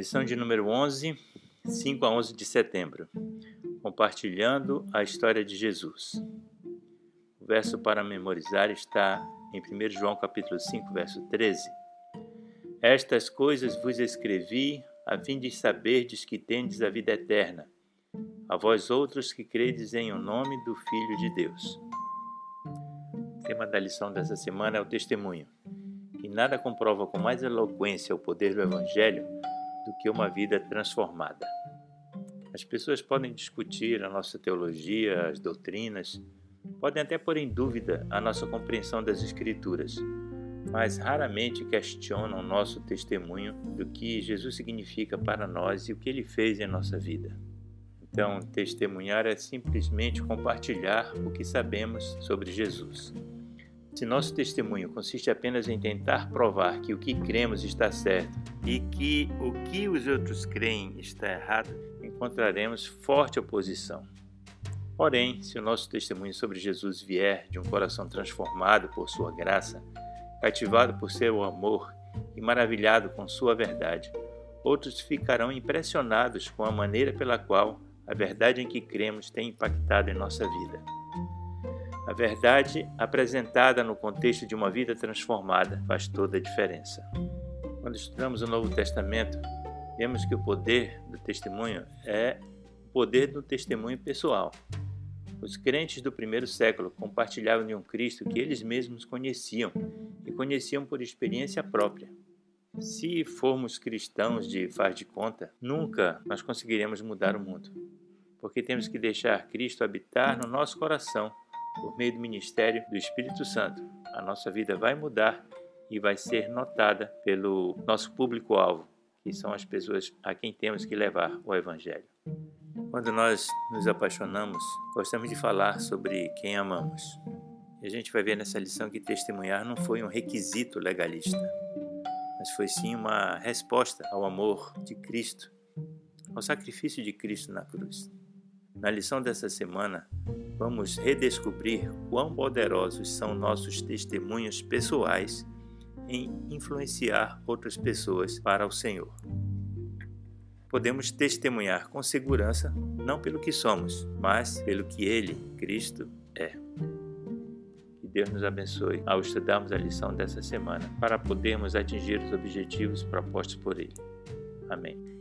Lição de número 11, 5 a 11 de setembro. Compartilhando a história de Jesus. O verso para memorizar está em 1 João capítulo 5, verso 13. Estas coisas vos escrevi a fim de saberdes que tendes a vida eterna, a vós outros que credes em o nome do Filho de Deus. O tema da lição dessa semana é o testemunho. E nada comprova com mais eloquência o poder do Evangelho do que uma vida transformada. As pessoas podem discutir a nossa teologia, as doutrinas, podem até pôr em dúvida a nossa compreensão das Escrituras, mas raramente questionam nosso testemunho do que Jesus significa para nós e o que ele fez em nossa vida. Então, testemunhar é simplesmente compartilhar o que sabemos sobre Jesus. Se nosso testemunho consiste apenas em tentar provar que o que cremos está certo e que o que os outros creem está errado, encontraremos forte oposição. Porém, se o nosso testemunho sobre Jesus vier de um coração transformado por Sua graça, cativado por seu amor e maravilhado com Sua verdade, outros ficarão impressionados com a maneira pela qual a verdade em que cremos tem impactado em nossa vida. A verdade apresentada no contexto de uma vida transformada faz toda a diferença. Quando estudamos o Novo Testamento, vemos que o poder do testemunho é o poder do testemunho pessoal. Os crentes do primeiro século compartilhavam de um Cristo que eles mesmos conheciam e conheciam por experiência própria. Se formos cristãos de faz de conta, nunca nós conseguiremos mudar o mundo, porque temos que deixar Cristo habitar no nosso coração por meio do ministério do Espírito Santo. A nossa vida vai mudar e vai ser notada pelo nosso público-alvo, que são as pessoas a quem temos que levar o Evangelho. Quando nós nos apaixonamos, gostamos de falar sobre quem amamos. E a gente vai ver nessa lição que testemunhar não foi um requisito legalista, mas foi sim uma resposta ao amor de Cristo, ao sacrifício de Cristo na cruz. Na lição dessa semana, vamos redescobrir quão poderosos são nossos testemunhos pessoais em influenciar outras pessoas para o Senhor. Podemos testemunhar com segurança não pelo que somos, mas pelo que Ele, Cristo, é. Que Deus nos abençoe ao estudarmos a lição dessa semana para podermos atingir os objetivos propostos por Ele. Amém.